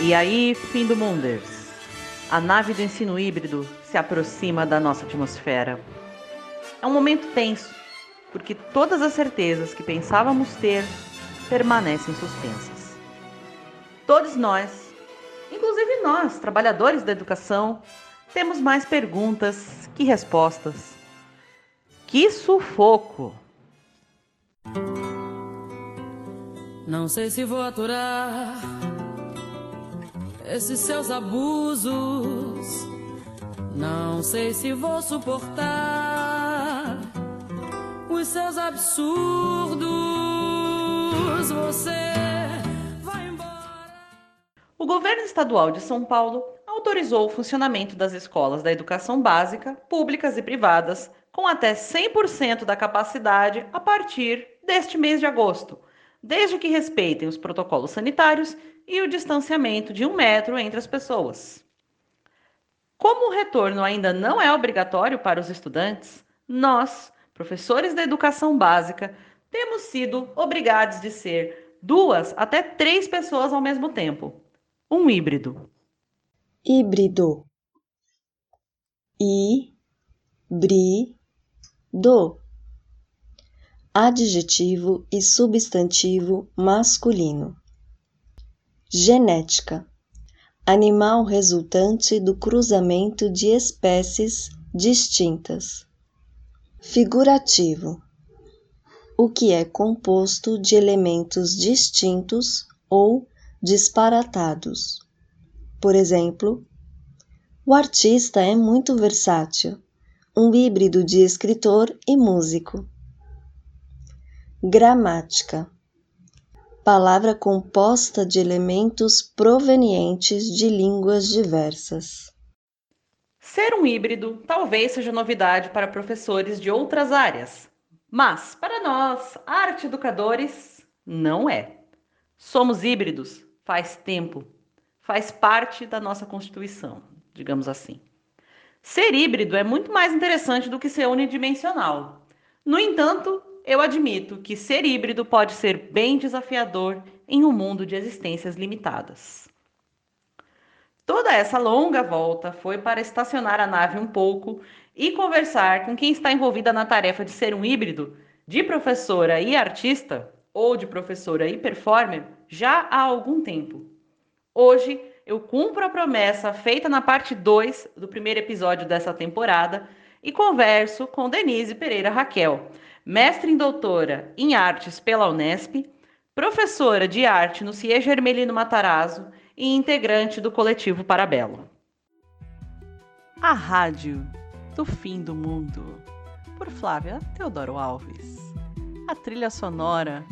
E aí, fim do Munders. A nave do ensino híbrido se aproxima da nossa atmosfera. É um momento tenso, porque todas as certezas que pensávamos ter permanecem suspensas. Todos nós, inclusive nós, trabalhadores da educação, temos mais perguntas que respostas. Que sufoco! Não sei se vou aturar esses seus abusos. Não sei se vou suportar os seus absurdos. Você vai embora. O governo estadual de São Paulo autorizou o funcionamento das escolas da educação básica, públicas e privadas, com até 100% da capacidade a partir deste mês de agosto, desde que respeitem os protocolos sanitários e o distanciamento de um metro entre as pessoas. Como o retorno ainda não é obrigatório para os estudantes, nós, professores da educação básica, temos sido obrigados de ser duas até três pessoas ao mesmo tempo. Um híbrido. Híbrido. I-bri-do. Adjetivo e substantivo masculino. Genética: animal resultante do cruzamento de espécies distintas. Figurativo: o que é composto de elementos distintos ou disparatados. Por exemplo, o artista é muito versátil, um híbrido de escritor e músico. Gramática palavra composta de elementos provenientes de línguas diversas. Ser um híbrido talvez seja novidade para professores de outras áreas, mas para nós, arte educadores, não é. Somos híbridos faz tempo, faz parte da nossa constituição, digamos assim. Ser híbrido é muito mais interessante do que ser unidimensional. No entanto, eu admito que ser híbrido pode ser bem desafiador em um mundo de existências limitadas. Toda essa longa volta foi para estacionar a nave um pouco e conversar com quem está envolvida na tarefa de ser um híbrido de professora e artista, ou de professora e performer, já há algum tempo. Hoje eu cumpro a promessa feita na parte 2 do primeiro episódio dessa temporada e converso com Denise Pereira Raquel, mestre em doutora em artes pela Unesp, professora de arte no CIE Hermelino Matarazzo e integrante do coletivo Parabelo. A Rádio do Fim do Mundo, por Flávia Teodoro Alves. A trilha sonora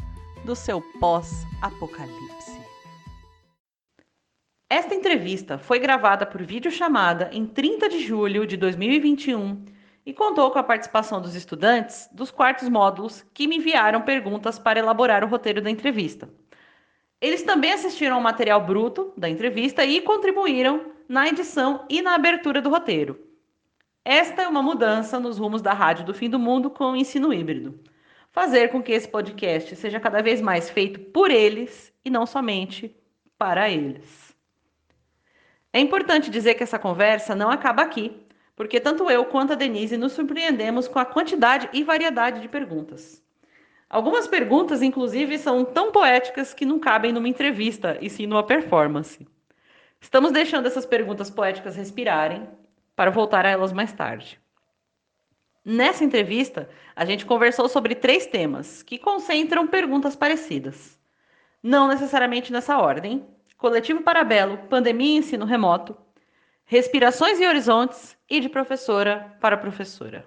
do seu pós-apocalipse. Esta entrevista foi gravada por videochamada em 30 de julho de 2021 e contou com a participação dos estudantes dos quartos módulos que me enviaram perguntas para elaborar o roteiro da entrevista. Eles também assistiram ao material bruto da entrevista e contribuíram na edição e na abertura do roteiro. Esta é uma mudança nos rumos da Rádio do Fim do Mundo com o ensino híbrido. Fazer com que esse podcast seja cada vez mais feito por eles e não somente para eles. É importante dizer que essa conversa não acaba aqui, porque tanto eu quanto a Denise nos surpreendemos com a quantidade e variedade de perguntas. Algumas perguntas, inclusive, são tão poéticas que não cabem numa entrevista, e sim numa performance. Estamos deixando essas perguntas poéticas respirarem para voltar a elas mais tarde. Nessa entrevista, a gente conversou sobre três temas que concentram perguntas parecidas. Não necessariamente nessa ordem: coletivo Parabelo, pandemia e ensino remoto, Respirações e Horizontes e de professora para professora.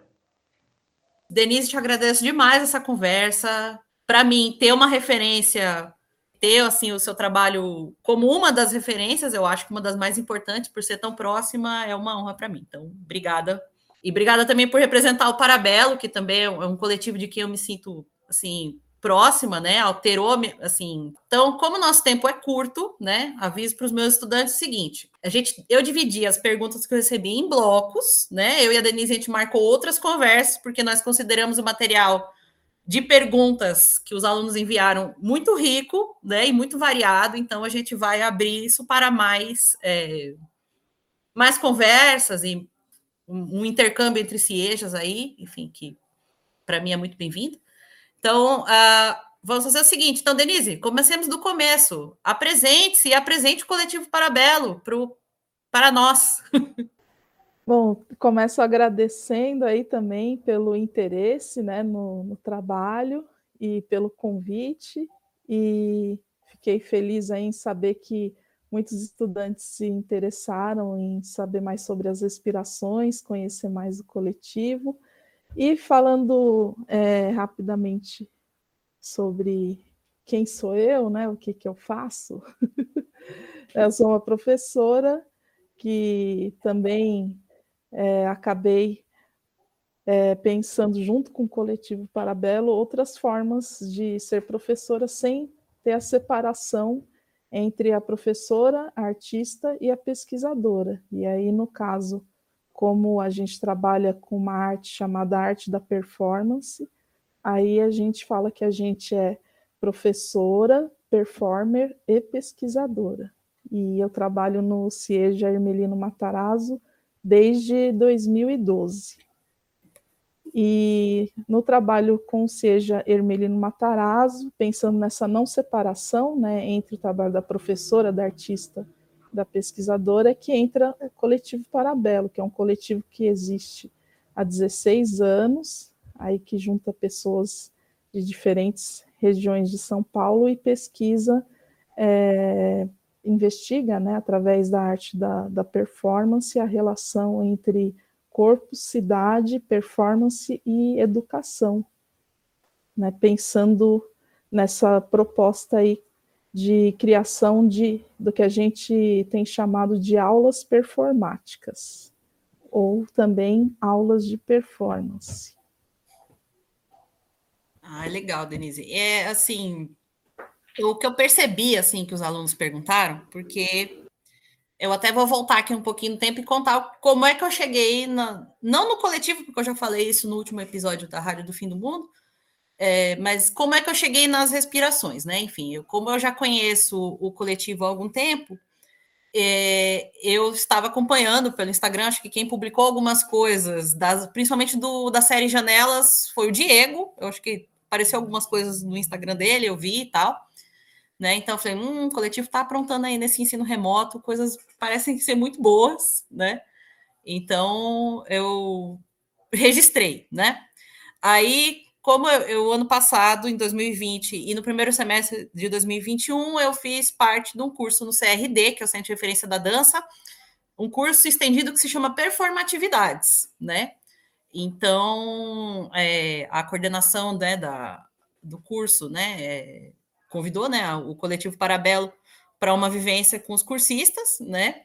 Denise, te agradeço demais essa conversa. Para mim, ter uma referência, ter assim o seu trabalho como uma das referências, eu acho que uma das mais importantes, por ser tão próxima, é uma honra para mim. Então, obrigada. E obrigada também por representar o Parabelo, que também é um coletivo de quem eu me sinto assim próxima, né? Alterou, assim. Então, como nosso tempo é curto, né? Aviso para os meus estudantes o seguinte: a gente, eu dividi as perguntas que eu recebi em blocos, né? Eu e a Denise a gente marcou outras conversas porque nós consideramos o material de perguntas que os alunos enviaram muito rico né, e muito variado, então a gente vai abrir isso para mais, é, mais conversas e um, um intercâmbio entre ciejas aí, enfim, que para mim é muito bem-vindo. Então, uh, vamos fazer o seguinte. Então, Denise, comecemos do começo. Apresente-se e apresente o coletivo Parabelo pro, para nós. Bom, começo agradecendo aí também pelo interesse né, no, no trabalho e pelo convite. E fiquei feliz aí em saber que muitos estudantes se interessaram em saber mais sobre as respirações, conhecer mais o coletivo. E falando é, rapidamente sobre quem sou eu, né, o que, que eu faço, eu sou uma professora que também é, acabei é, pensando junto com o coletivo Parabelo outras formas de ser professora sem ter a separação entre a professora, a artista e a pesquisadora. E aí, no caso, como a gente trabalha com uma arte chamada arte da performance, aí a gente fala que a gente é professora, performer e pesquisadora. E eu trabalho no CIEJA Hermelino Matarazzo desde 2012. E no trabalho com Seja Hermelino Matarazzo, pensando nessa não separação né, entre o trabalho da professora, da artista, da pesquisadora, é que entra o coletivo Parabelo, que é um coletivo que existe há 16 anos, aí que junta pessoas de diferentes regiões de São Paulo e pesquisa é, investiga, né, através da arte da, da performance, a relação entre corpo, cidade, performance e educação, né, pensando nessa proposta aí de criação de do que a gente tem chamado de aulas performáticas, ou também aulas de performance. Ah, legal, Denise. É assim, o que eu percebi, assim, que os alunos perguntaram, porque eu até vou voltar aqui um pouquinho no tempo e contar como é que eu cheguei, na, não no coletivo, porque eu já falei isso no último episódio da Rádio do Fim do Mundo, é, mas como é que eu cheguei nas respirações, né? Enfim, eu, como eu já conheço o coletivo há algum tempo, é, eu estava acompanhando pelo Instagram, acho que quem publicou algumas coisas, das, principalmente do, da série Janelas, foi o Diego, eu acho que apareceu algumas coisas no Instagram dele, eu vi e tal. Né? Então, eu falei, hum, o coletivo está aprontando aí nesse ensino remoto, coisas parecem ser muito boas, né? Então, eu registrei, né? Aí, como eu, ano passado, em 2020, e no primeiro semestre de 2021, eu fiz parte de um curso no CRD, que é o Centro de Referência da Dança, um curso estendido que se chama Performatividades, né? Então, é, a coordenação né, da, do curso, né, é, convidou, né, o coletivo Parabelo para uma vivência com os cursistas, né?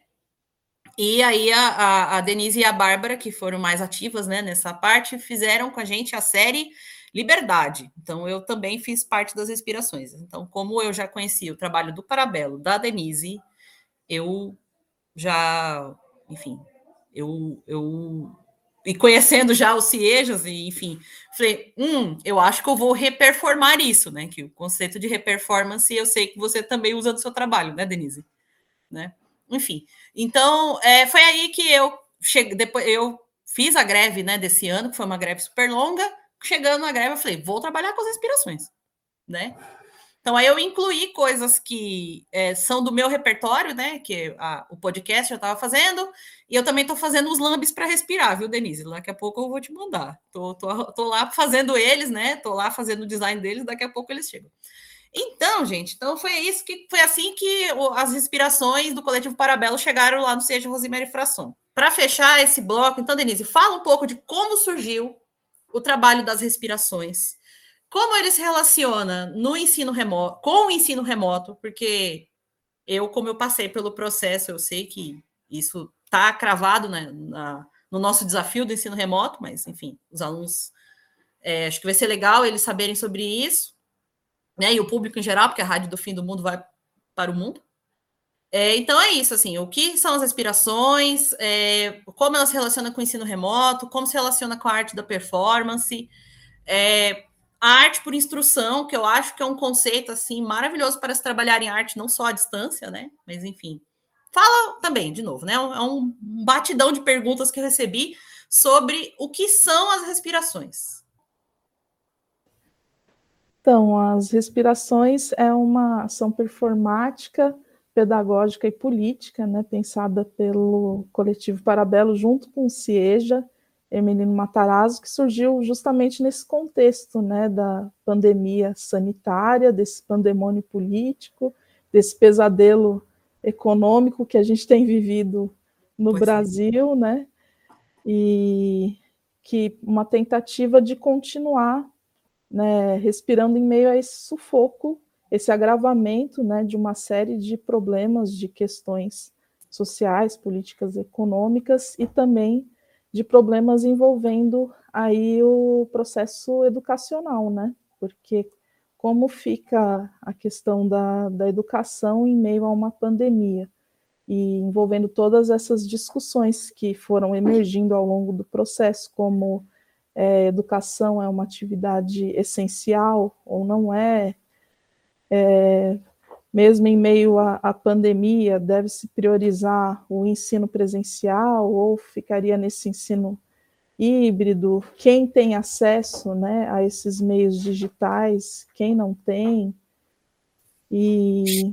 E aí a, a, a, Denise e a Bárbara, que foram mais ativas, né, nessa parte, fizeram com a gente a série Liberdade. Então eu também fiz parte das inspirações. Então, como eu já conhecia o trabalho do Parabelo, da Denise, eu já, enfim, eu, eu e conhecendo já os Ciejas, e enfim, falei, hum, eu acho que eu vou reperformar isso, né? Que o conceito de reperformance eu sei que você também usa no seu trabalho, né, Denise? Né? Enfim, então é, foi aí que eu cheguei, depois eu fiz a greve, né, desse ano, que foi uma greve super longa. Chegando na greve, eu falei, vou trabalhar com as inspirações, né? Então, aí eu incluí coisas que é, são do meu repertório, né? Que a, o podcast eu estava fazendo, e eu também estou fazendo os lambes para respirar, viu, Denise? Daqui a pouco eu vou te mandar. Tô, tô, tô lá fazendo eles, né? Tô lá fazendo o design deles, daqui a pouco eles chegam. Então, gente, então foi isso que foi assim que as inspirações do coletivo Parabelo chegaram lá no Seja Rosemary Frasson. Para fechar esse bloco, então, Denise, fala um pouco de como surgiu o trabalho das respirações como ele se relaciona no ensino remoto, com o ensino remoto, porque eu, como eu passei pelo processo, eu sei que isso está cravado né, na, no nosso desafio do ensino remoto, mas enfim, os alunos é, acho que vai ser legal eles saberem sobre isso, né? E o público em geral, porque a rádio do fim do mundo vai para o mundo. É, então é isso, assim, o que são as aspirações, é, como elas se relacionam com o ensino remoto, como se relaciona com a arte da performance, é, a arte por instrução, que eu acho que é um conceito assim maravilhoso para se trabalhar em arte, não só à distância, né? Mas enfim. Fala também, de novo, né? É um batidão de perguntas que eu recebi sobre o que são as respirações. Então, as respirações é uma ação performática, pedagógica e política, né, pensada pelo coletivo Parabelo junto com o CIEJA, Emelino Matarazzo, que surgiu justamente nesse contexto né, da pandemia sanitária, desse pandemônio político, desse pesadelo econômico que a gente tem vivido no pois Brasil, é. né? E que uma tentativa de continuar né, respirando em meio a esse sufoco, esse agravamento né, de uma série de problemas, de questões sociais, políticas, econômicas e também de problemas envolvendo aí o processo educacional, né? Porque como fica a questão da, da educação em meio a uma pandemia e envolvendo todas essas discussões que foram emergindo ao longo do processo, como é, educação é uma atividade essencial ou não é, é mesmo em meio à, pandemia, deve-se priorizar o ensino presencial ou ficaria nesse ensino híbrido? Quem tem acesso né, a esses meios digitais, quem não tem? E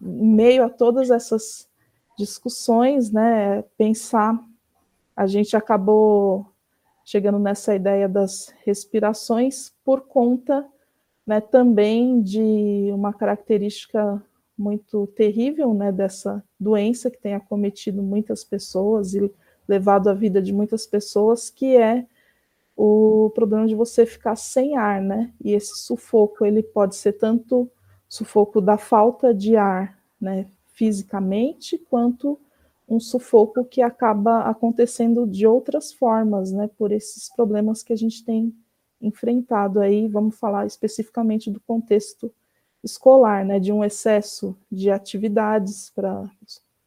em meio a todas essas discussões, né, pensar, a gente acabou chegando nessa ideia das respirações por conta né, também de uma característica muito terrível né, dessa doença que tem acometido muitas pessoas e levado a vida de muitas pessoas, que é o problema de você ficar sem ar, né? E esse sufoco, ele pode ser tanto sufoco da falta de ar, né, fisicamente, quanto um sufoco que acaba acontecendo de outras formas, né, por esses problemas que a gente tem enfrentado aí, vamos falar especificamente do contexto escolar, né, de um excesso de atividades para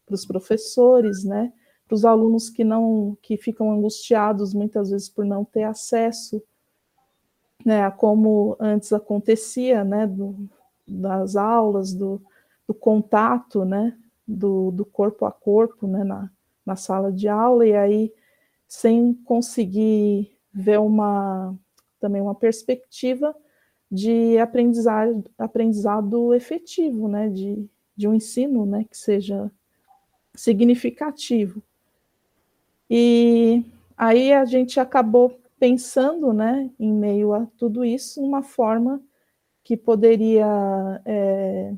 os professores, né, para os alunos que não que ficam angustiados muitas vezes por não ter acesso, né, a como antes acontecia, né, do, das aulas, do, do contato, né, do, do corpo a corpo, né, na, na sala de aula e aí sem conseguir ver uma também uma perspectiva de aprendizado, aprendizado efetivo, né, de, de um ensino, né, que seja significativo. E aí a gente acabou pensando, né, em meio a tudo isso, uma forma que poderia, é,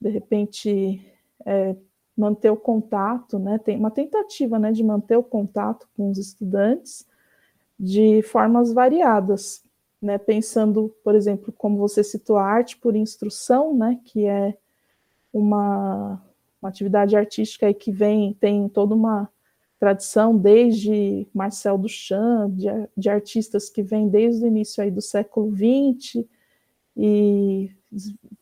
de repente, é, manter o contato, né, tem uma tentativa, né, de manter o contato com os estudantes, de formas variadas, né? Pensando, por exemplo, como você citou, a arte por instrução, né? Que é uma, uma atividade artística que vem, tem toda uma tradição desde Marcel Duchamp, de, de artistas que vêm desde o início aí do século XX e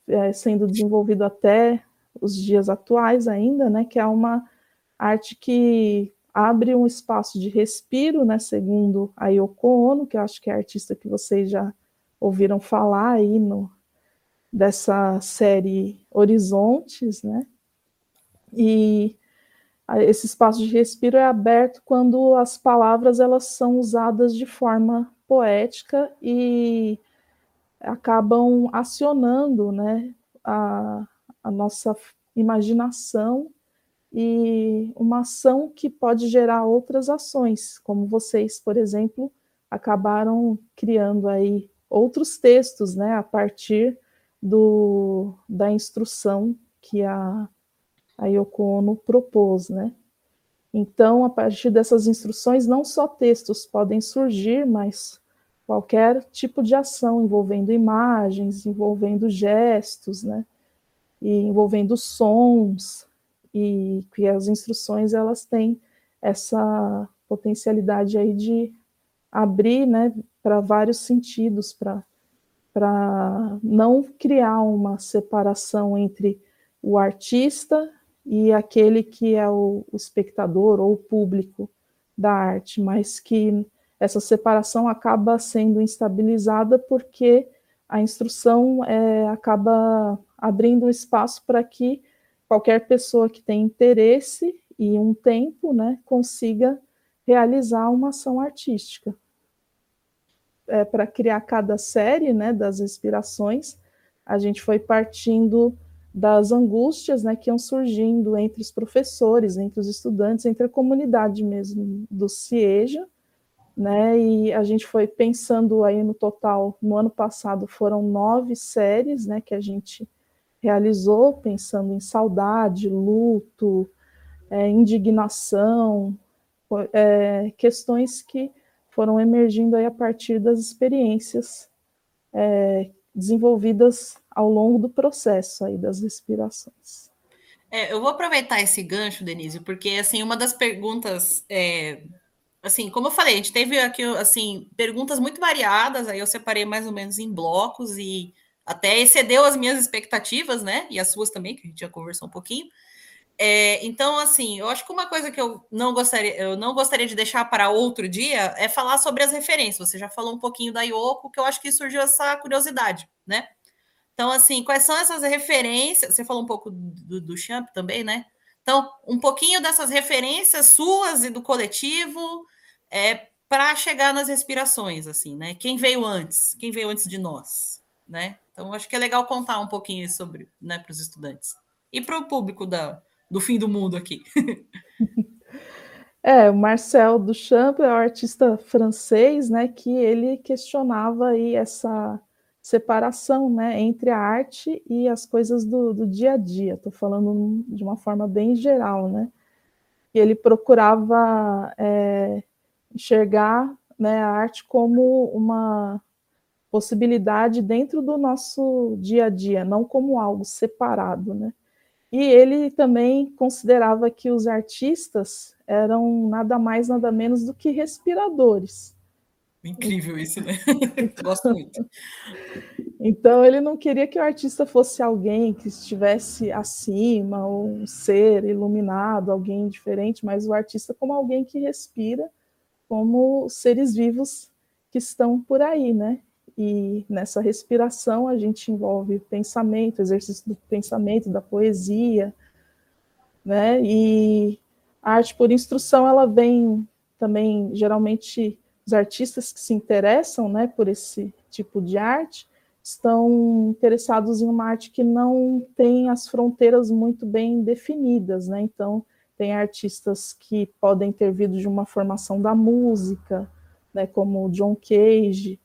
é, sendo desenvolvido até os dias atuais ainda, né, que é uma arte que abre um espaço de respiro, né, segundo a Yoko Ono, que eu acho que é a artista que vocês já ouviram falar aí no, dessa série Horizontes, né? E esse espaço de respiro é aberto quando as palavras elas são usadas de forma poética e acabam acionando, né, a, a nossa imaginação e uma ação que pode gerar outras ações, como vocês, por exemplo, acabaram criando aí outros textos, né, a partir do, da instrução que a, a Yoko Ono propôs, né. Então, a partir dessas instruções, não só textos podem surgir, mas qualquer tipo de ação envolvendo imagens, envolvendo gestos, né, e envolvendo sons, e que as instruções elas têm essa potencialidade aí de abrir, né, para vários sentidos, para não criar uma separação entre o artista e aquele que é o, o espectador ou o público da arte, mas que essa separação acaba sendo instabilizada porque a instrução é, acaba abrindo espaço para que qualquer pessoa que tem interesse e um tempo né, consiga realizar uma ação artística. É, para criar cada série né, das respirações, a gente foi partindo das angústias né, que iam surgindo entre os professores, entre os estudantes, entre a comunidade mesmo do CIEJA, né? E a gente foi pensando aí no total, no ano passado foram nove séries, né, que a gente realizou, pensando em saudade, luto, é, indignação, é, questões que foram emergindo aí a partir das experiências é, desenvolvidas ao longo do processo aí das respirações. É, eu vou aproveitar esse gancho, Denise, porque assim uma das perguntas é, assim, como eu falei, a gente teve aqui, assim, perguntas muito variadas, aí eu separei mais ou menos em blocos e até excedeu as minhas expectativas, né? E as suas também, que a gente já conversou um pouquinho. É, então, assim, eu acho que uma coisa que eu não gostaria, eu não gostaria de deixar para outro dia é falar sobre as referências. Você já falou um pouquinho da Yoko, que eu acho que surgiu essa curiosidade, né? Então, assim, quais são essas referências? Você falou um pouco do, do Champ também, né? Então, um pouquinho dessas referências suas e do coletivo, é para chegar nas respirações, assim, né? Quem veio antes? Quem veio antes de nós, né? Então, acho que é legal contar um pouquinho sobre, né, para os estudantes e para o público da, do fim do mundo aqui. É, o Marcel Duchamp é um artista francês, né, que ele questionava aí essa separação, né, entre a arte e as coisas do, do dia a dia. Estou falando de uma forma bem geral, né? E ele procurava é, enxergar né, a arte como uma possibilidade dentro do nosso dia a dia, não como algo separado, né? E ele também considerava que os artistas eram nada mais, nada menos do que respiradores. Incrível isso, né? Gosto muito. Então ele não queria que o artista fosse alguém que estivesse acima, ou um ser iluminado, alguém diferente, mas o artista como alguém que respira como seres vivos que estão por aí, né? E nessa respiração a gente envolve pensamento, exercício do pensamento, da poesia, né? E a arte por instrução ela vem também geralmente os artistas que se interessam, né, por esse tipo de arte estão interessados em uma arte que não tem as fronteiras muito bem definidas, né? Então tem artistas que podem ter vindo de uma formação da música, né, como John Cage.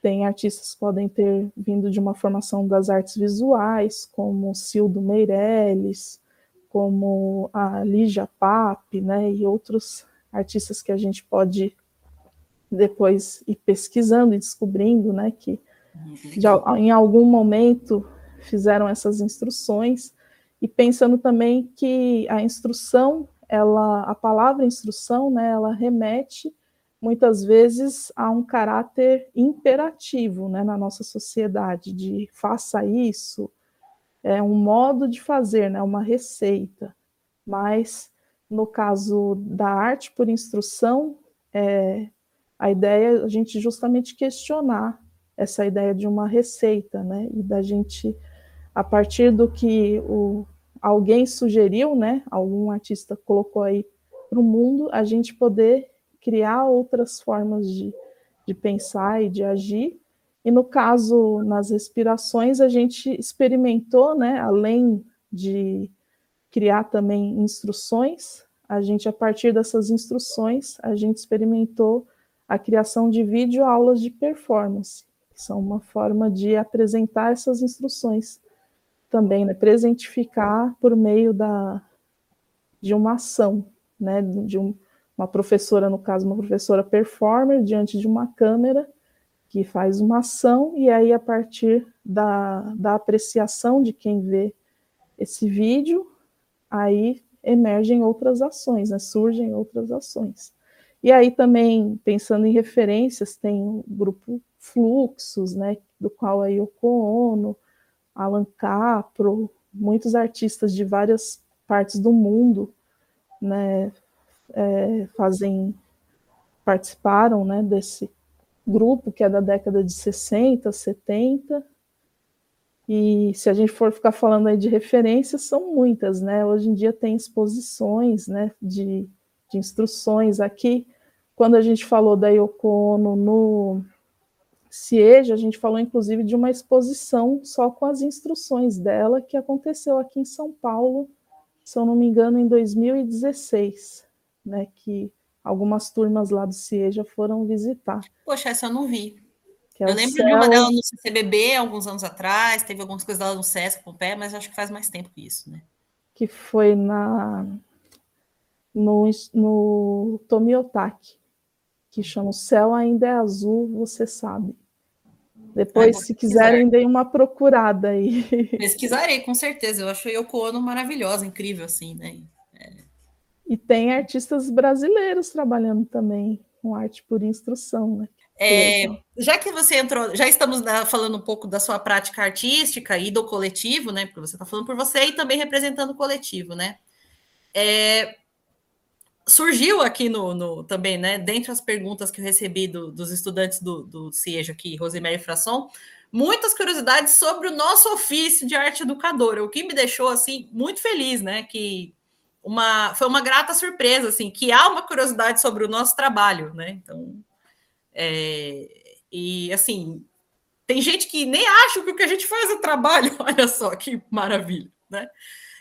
Tem artistas que podem ter vindo de uma formação das artes visuais, como Cildo Meirelles, como a Lígia Pape, né, e outros artistas que a gente pode depois ir pesquisando e descobrindo, né, que já, em algum momento fizeram essas instruções. E pensando também que a instrução, ela, a palavra instrução, né, ela remete muitas vezes a um caráter imperativo, né, na nossa sociedade, de faça isso, é um modo de fazer, né, uma receita. Mas no caso da arte por instrução, é, a ideia é a gente justamente questionar essa ideia de uma receita, né, e da gente a partir do que o, alguém sugeriu, né, algum artista colocou aí para o mundo, a gente poder criar outras formas de, de pensar e de agir. E no caso, nas respirações, a gente experimentou, né, além de criar também instruções, a gente, a partir dessas instruções, a gente experimentou a criação de vídeo aulas de performance, que são uma forma de apresentar essas instruções também, né, presentificar por meio da, de uma ação, né, de um, uma professora, no caso, uma professora performer, diante de uma câmera, que faz uma ação, e aí, a partir da, da apreciação de quem vê esse vídeo, aí emergem outras ações, né, surgem outras ações. E aí também, pensando em referências, tem o grupo Fluxos, né, do qual a Yoko Ono, Alan Capro, muitos artistas de várias partes do mundo, né, é, fazem participaram né, desse grupo que é da década de 60, 70. E se a gente for ficar falando aí de referências, são muitas, né? Hoje em dia tem exposições né, de, de instruções aqui. Quando a gente falou da Yoko Ono no CIEJA, a gente falou inclusive de uma exposição só com as instruções dela que aconteceu aqui em São Paulo, se eu não me engano, em 2016, né? Que algumas turmas lá do CIEJA foram visitar. Poxa, essa eu não vi. É eu lembro céu... de uma dela no CCBB alguns anos atrás, teve algumas coisas dela no Sesc pé, mas acho que faz mais tempo que isso, né? Que foi na no, no Tomiotaki, que chama O Céu Ainda é Azul, você sabe. Depois, se quiserem, deem uma procurada aí. Pesquisarei, com certeza. Eu acho a Yoko Ono maravilhosa, incrível, assim, né? E tem artistas brasileiros trabalhando também com arte por instrução, né? É, já que você entrou, já estamos na, falando um pouco da sua prática artística e do coletivo, né? Porque você está falando por você e também representando o coletivo, né? É, surgiu aqui no, no, também, né? Dentre as perguntas que eu recebi do, dos estudantes do, do CIEJ aqui, Rosemary Frasson, muitas curiosidades sobre o nosso ofício de arte educadora, o que me deixou assim muito feliz, né? Que uma foi uma grata surpresa, assim, que há uma curiosidade sobre o nosso trabalho, né? Então, é, e assim, tem gente que nem acha que o que a gente faz é trabalho, olha só que maravilha, né?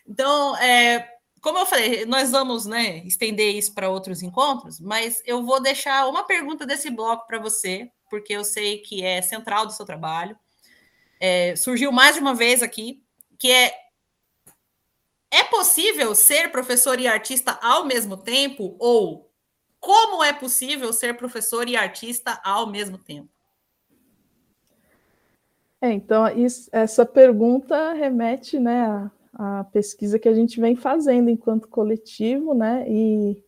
Então, é, como eu falei, nós vamos né, estender isso para outros encontros, mas eu vou deixar uma pergunta desse bloco para você, porque eu sei que é central do seu trabalho. É, surgiu mais de uma vez aqui, que é é possível ser professor e artista ao mesmo tempo? Ou como é possível ser professor e artista ao mesmo tempo? É, então, isso, essa pergunta remete né, à, à, pesquisa que a gente vem fazendo enquanto coletivo, né, e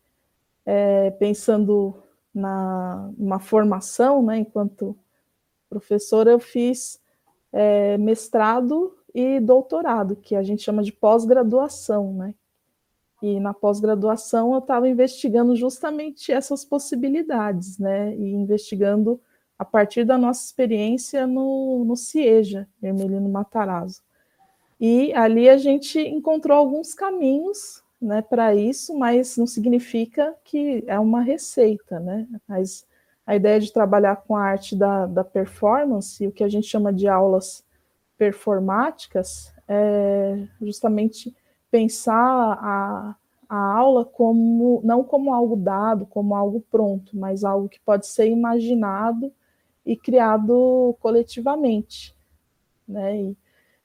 é, pensando na uma formação, né, enquanto professora, eu fiz é, mestrado e doutorado, que a gente chama de pós-graduação, né? E na pós-graduação eu estava investigando justamente essas possibilidades, né? E investigando a partir da nossa experiência no, no CIEJA, Hermelino Matarazzo. E ali a gente encontrou alguns caminhos né, para isso, mas não significa que é uma receita, né? Mas a ideia de trabalhar com a arte da, da performance, o que a gente chama de aulas performáticas é justamente pensar a, a aula como não como algo dado, como algo pronto, mas algo que pode ser imaginado e criado coletivamente, né? E,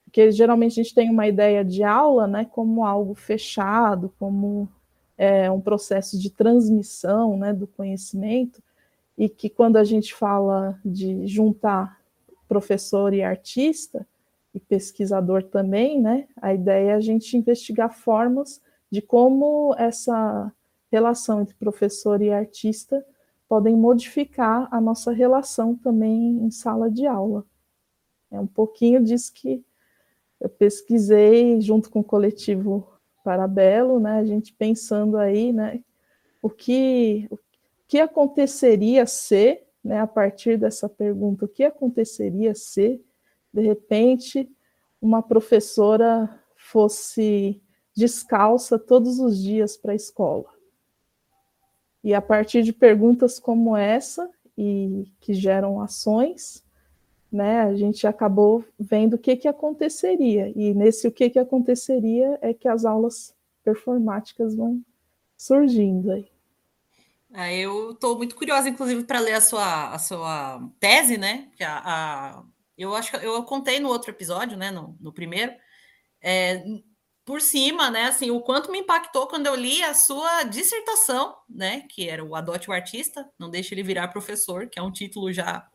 porque geralmente a gente tem uma ideia de aula, né, como algo fechado, como é, um processo de transmissão, né, do conhecimento, e que quando a gente fala de juntar professor e artista, e pesquisador também, né? A ideia é a gente investigar formas de como essa relação entre professor e artista podem modificar a nossa relação também em sala de aula. É um pouquinho disso que eu pesquisei junto com o coletivo Parabelo, né? A gente pensando aí, né? O que, o que aconteceria se, né? A partir dessa pergunta, o que aconteceria se de repente, uma professora fosse descalça todos os dias para a escola. E a partir de perguntas como essa, e que geram ações, né, a gente acabou vendo o que, que aconteceria. E nesse o que, que aconteceria é que as aulas performáticas vão surgindo aí. É, eu estou muito curiosa, inclusive, para ler a sua, a sua tese, né? Que a, a eu acho que eu contei no outro episódio, né? No, no primeiro, é, por cima, né? Assim, o quanto me impactou quando eu li a sua dissertação, né? Que era o Adote o Artista, não deixe ele virar professor, que é um título já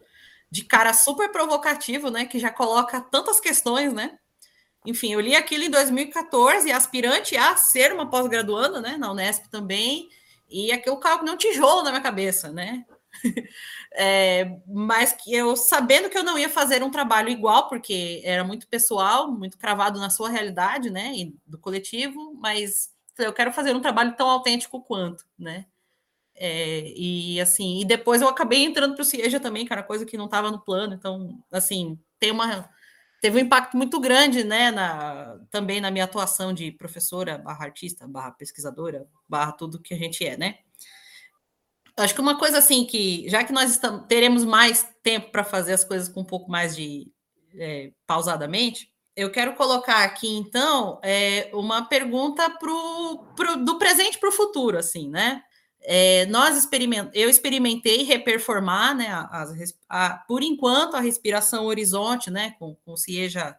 de cara super provocativo, né? Que já coloca tantas questões, né? Enfim, eu li aquilo em 2014, aspirante a ser uma pós-graduanda, né? Na Unesp também, e aquilo caiu nem um tijolo na minha cabeça, né? É, mas que eu sabendo que eu não ia fazer um trabalho igual, porque era muito pessoal, muito cravado na sua realidade, né? E do coletivo, mas eu quero fazer um trabalho tão autêntico quanto, né? É, e assim, e depois eu acabei entrando para o Cieja também, cara, coisa que não estava no plano. Então, assim, tem uma teve um impacto muito grande, né, na, também na minha atuação de professora, barra artista, barra pesquisadora, barra tudo que a gente é, né? Acho que uma coisa assim que, já que nós estamos, teremos mais tempo para fazer as coisas com um pouco mais de é, pausadamente, eu quero colocar aqui, então, é, uma pergunta pro, pro, do presente para o futuro, assim, né? É, nós experiment, eu experimentei reperformar, né, a, a, a, por enquanto, a respiração horizonte, né, com, com CIEJA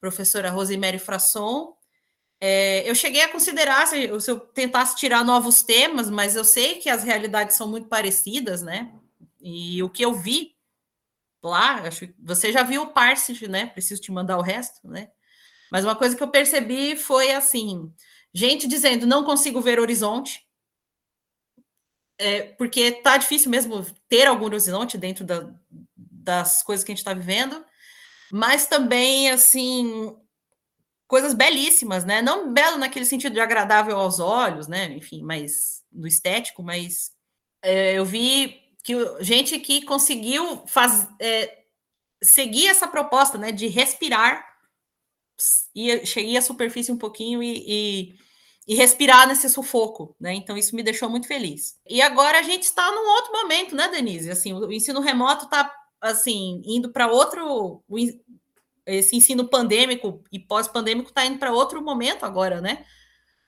professora Rosemary Frasson. É, eu cheguei a considerar se, se eu tentasse tirar novos temas, mas eu sei que as realidades são muito parecidas, né? E o que eu vi lá, acho que você já viu o Parsit, né? Preciso te mandar o resto, né? Mas uma coisa que eu percebi foi assim: gente dizendo não consigo ver horizonte, é, porque tá difícil mesmo ter algum horizonte dentro da, das coisas que a gente está vivendo, mas também assim coisas belíssimas, né? Não belo naquele sentido de agradável aos olhos, né? Enfim, mas no estético, mas é, eu vi que gente que conseguiu faz, é, seguir essa proposta, né, de respirar, e cheguei à superfície um pouquinho e, e, e, respirar nesse sufoco, né? Então isso me deixou muito feliz. E agora a gente está num outro momento, né, Denise? Assim, o ensino remoto está assim indo para outro esse ensino pandêmico e pós-pandêmico está indo para outro momento agora, né?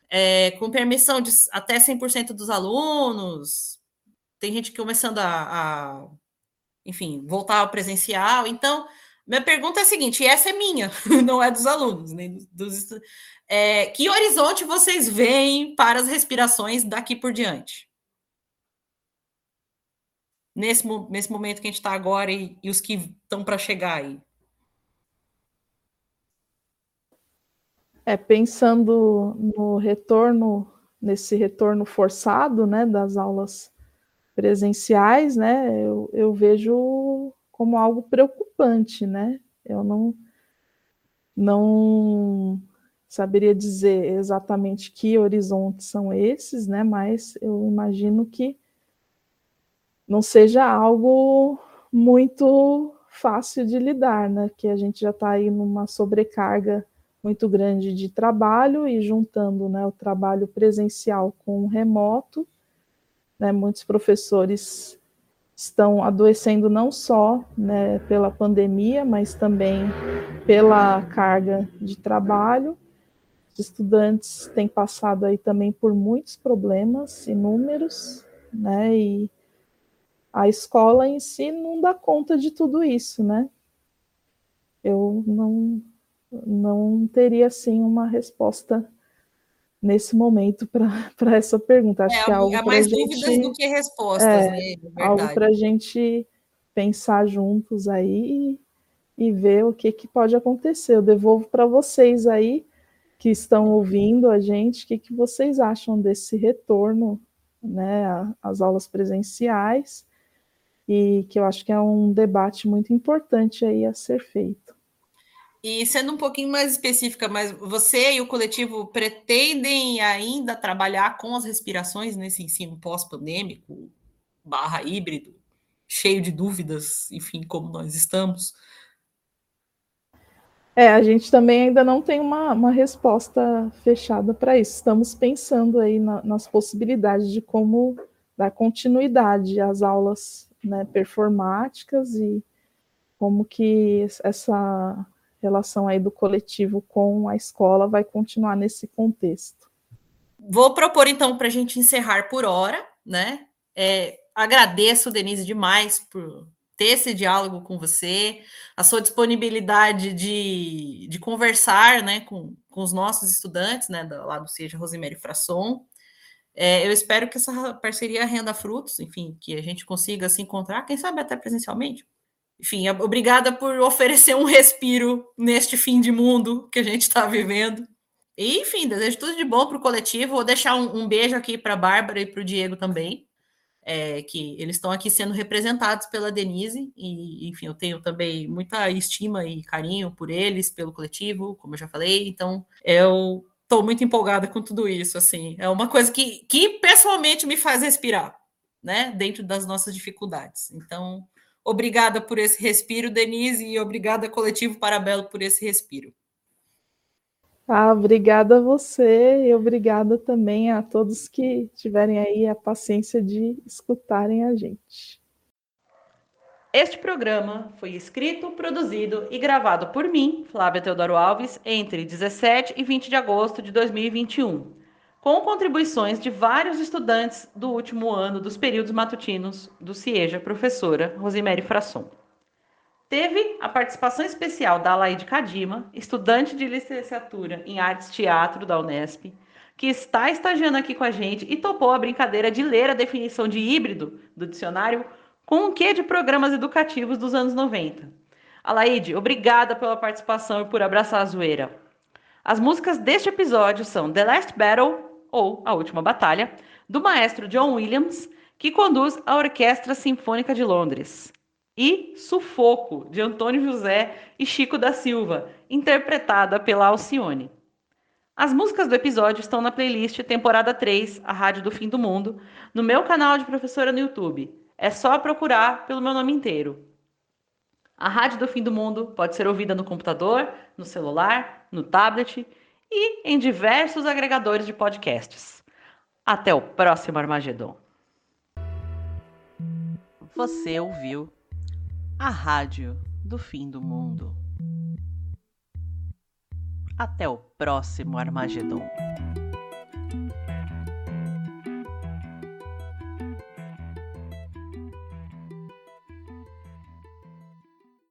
É, com permissão de até 100% dos alunos, tem gente começando a, a, enfim, voltar ao presencial. Então, minha pergunta é a seguinte, e essa é minha, não é dos alunos, nem dos é, que horizonte vocês veem para as respirações daqui por diante? Nesse, nesse momento que a gente está agora e, e os que estão para chegar aí. É, pensando no retorno, nesse retorno forçado, né, das aulas presenciais, né, eu, eu vejo como algo preocupante, né? Eu não, não saberia dizer exatamente que horizontes são esses, né? Mas eu imagino que não seja algo muito fácil de lidar, né? Que a gente já está aí numa sobrecarga muito grande de trabalho e juntando né, o trabalho presencial com o remoto, né, muitos professores estão adoecendo não só né, pela pandemia, mas também pela carga de trabalho. Os estudantes têm passado aí também por muitos problemas, inúmeros, né, e a escola em si não dá conta de tudo isso, né? Eu não, não teria, assim, uma resposta nesse momento para essa pergunta. Acho é, que é algo há mais gente, dúvidas do que respostas, é, né? Algo para a gente pensar juntos aí e, e, ver o que, que pode acontecer. Eu devolvo para vocês aí que estão ouvindo a gente, o que, que vocês acham desse retorno né, às aulas presenciais e que eu acho que é um debate muito importante aí a ser feito. E sendo um pouquinho mais específica, mas você e o coletivo pretendem ainda trabalhar com as respirações nesse ensino pós-pandêmico, barra híbrido, cheio de dúvidas, enfim, como nós estamos? É, a gente também ainda não tem uma, uma resposta fechada para isso. Estamos pensando aí na, nas possibilidades de como dar continuidade às aulas né, performáticas e como que essa relação aí do coletivo com a escola vai continuar nesse contexto. Vou propor então para a gente encerrar por hora, né? É, agradeço, Denise, demais por ter esse diálogo com você, a sua disponibilidade de, de conversar né, com, com os nossos estudantes, né, do, lá do Seja Rosemary Frasson. É, eu espero que essa parceria renda frutos, enfim, que a gente consiga se encontrar, quem sabe até presencialmente enfim, obrigada por oferecer um respiro neste fim de mundo que a gente está vivendo. E, enfim, desejo tudo de bom para o coletivo. Vou deixar um, um beijo aqui para a Bárbara e para o Diego também, é, que eles estão aqui sendo representados pela Denise. E, enfim, eu tenho também muita estima e carinho por eles, pelo coletivo, como eu já falei. Então, eu estou muito empolgada com tudo isso. Assim, é uma coisa que, que pessoalmente me faz respirar. né, dentro das nossas dificuldades. Então, obrigada por esse respiro, Denise, e obrigada, Coletivo Parabelo, por esse respiro. Ah, obrigada a você e obrigada também a todos que tiverem aí a paciência de escutarem a gente. Este programa foi escrito, produzido e gravado por mim, Flávia Teodoro Alves, entre 17 e 20 de agosto de 2021, com contribuições de vários estudantes do último ano dos períodos matutinos do CIEJA, professora Rosemary Frasson. Teve a participação especial da Alaide Kadima, estudante de licenciatura em Artes Teatro da Unesp, que está estagiando aqui com a gente e topou a brincadeira de ler a definição de híbrido do dicionário com um quê de programas educativos dos anos 90. Alaide, obrigada pela participação e por abraçar a zoeira. As músicas deste episódio são The Last Battle, ou A Última Batalha, do maestro John Williams, que conduz a Orquestra Sinfônica de Londres e Sufoco, de Antônio José e Chico da Silva, interpretada pela Alcione. As músicas do episódio estão na playlist temporada 3, A Rádio do Fim do Mundo, no meu canal de professora no YouTube. É só procurar pelo meu nome inteiro. A Rádio do Fim do Mundo pode ser ouvida no computador, no celular, no tablet e em diversos agregadores de podcasts. Até o próximo Armagedon. Você ouviu a rádio do fim do mundo. Até o próximo Armagedon.